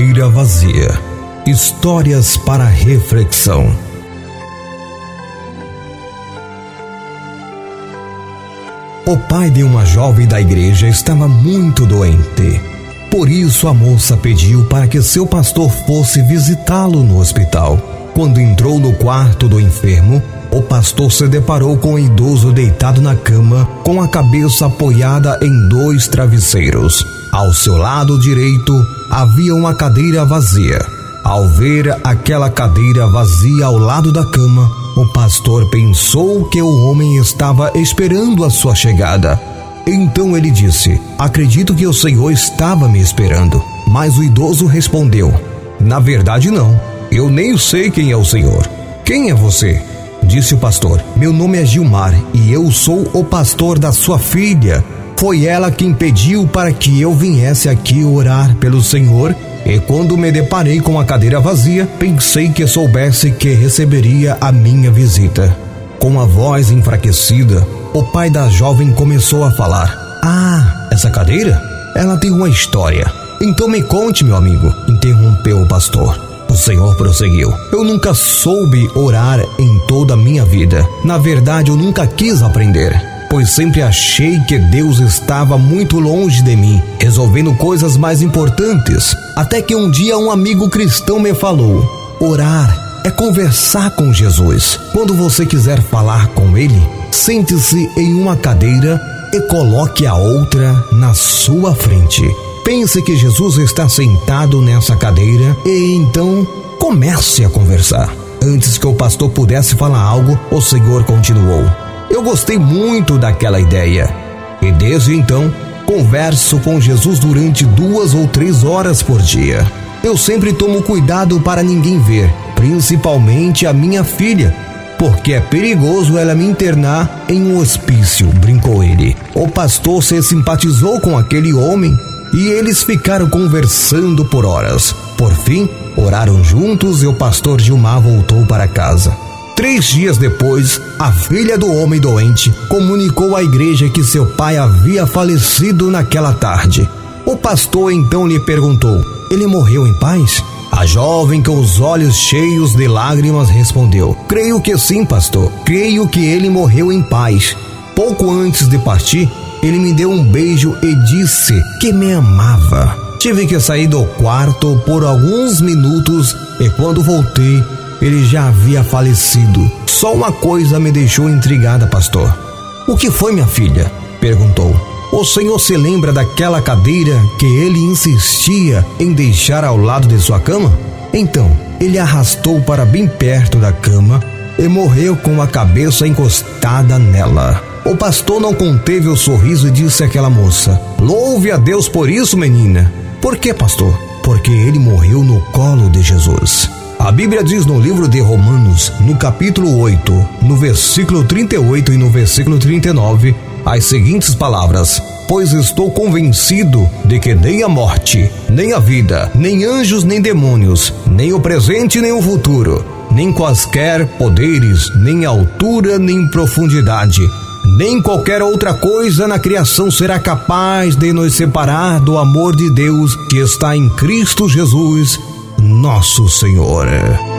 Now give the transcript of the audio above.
cadeira vazia. Histórias para reflexão. O pai de uma jovem da igreja estava muito doente. Por isso a moça pediu para que seu pastor fosse visitá-lo no hospital. Quando entrou no quarto do enfermo, o pastor se deparou com o idoso deitado na cama, com a cabeça apoiada em dois travesseiros. Ao seu lado direito havia uma cadeira vazia. Ao ver aquela cadeira vazia ao lado da cama, o pastor pensou que o homem estava esperando a sua chegada. Então ele disse: Acredito que o Senhor estava me esperando. Mas o idoso respondeu: Na verdade, não. Eu nem sei quem é o Senhor. Quem é você? Disse o pastor: Meu nome é Gilmar e eu sou o pastor da sua filha. Foi ela quem pediu para que eu viesse aqui orar pelo Senhor. E quando me deparei com a cadeira vazia, pensei que soubesse que receberia a minha visita. Com a voz enfraquecida, o pai da jovem começou a falar: Ah, essa cadeira? Ela tem uma história. Então me conte, meu amigo, interrompeu o pastor. O Senhor prosseguiu: Eu nunca soube orar em toda a minha vida. Na verdade, eu nunca quis aprender pois sempre achei que Deus estava muito longe de mim, resolvendo coisas mais importantes. Até que um dia um amigo cristão me falou: orar é conversar com Jesus. Quando você quiser falar com Ele, sente-se em uma cadeira e coloque a outra na sua frente. Pense que Jesus está sentado nessa cadeira e então comece a conversar. Antes que o pastor pudesse falar algo, o Senhor continuou: eu gostei muito daquela ideia. E desde então, converso com Jesus durante duas ou três horas por dia. Eu sempre tomo cuidado para ninguém ver, principalmente a minha filha, porque é perigoso ela me internar em um hospício, brincou ele. O pastor se simpatizou com aquele homem e eles ficaram conversando por horas. Por fim, oraram juntos e o pastor Gilmar voltou para casa. Três dias depois, a filha do homem doente comunicou à igreja que seu pai havia falecido naquela tarde. O pastor então lhe perguntou: Ele morreu em paz? A jovem, com os olhos cheios de lágrimas, respondeu: Creio que sim, pastor. Creio que ele morreu em paz. Pouco antes de partir, ele me deu um beijo e disse que me amava. Tive que sair do quarto por alguns minutos e quando voltei, ele já havia falecido. Só uma coisa me deixou intrigada, pastor. O que foi, minha filha? perguntou. O senhor se lembra daquela cadeira que ele insistia em deixar ao lado de sua cama? Então, ele arrastou para bem perto da cama e morreu com a cabeça encostada nela. O pastor não conteve o sorriso e disse àquela moça: Louve a Deus por isso, menina. Por que, pastor? Porque ele morreu no colo de Jesus. A Bíblia diz no livro de Romanos, no capítulo 8, no versículo 38 e no versículo 39, as seguintes palavras: Pois estou convencido de que nem a morte, nem a vida, nem anjos, nem demônios, nem o presente, nem o futuro, nem quaisquer poderes, nem altura, nem profundidade, nem qualquer outra coisa na criação será capaz de nos separar do amor de Deus que está em Cristo Jesus nosso Senhor.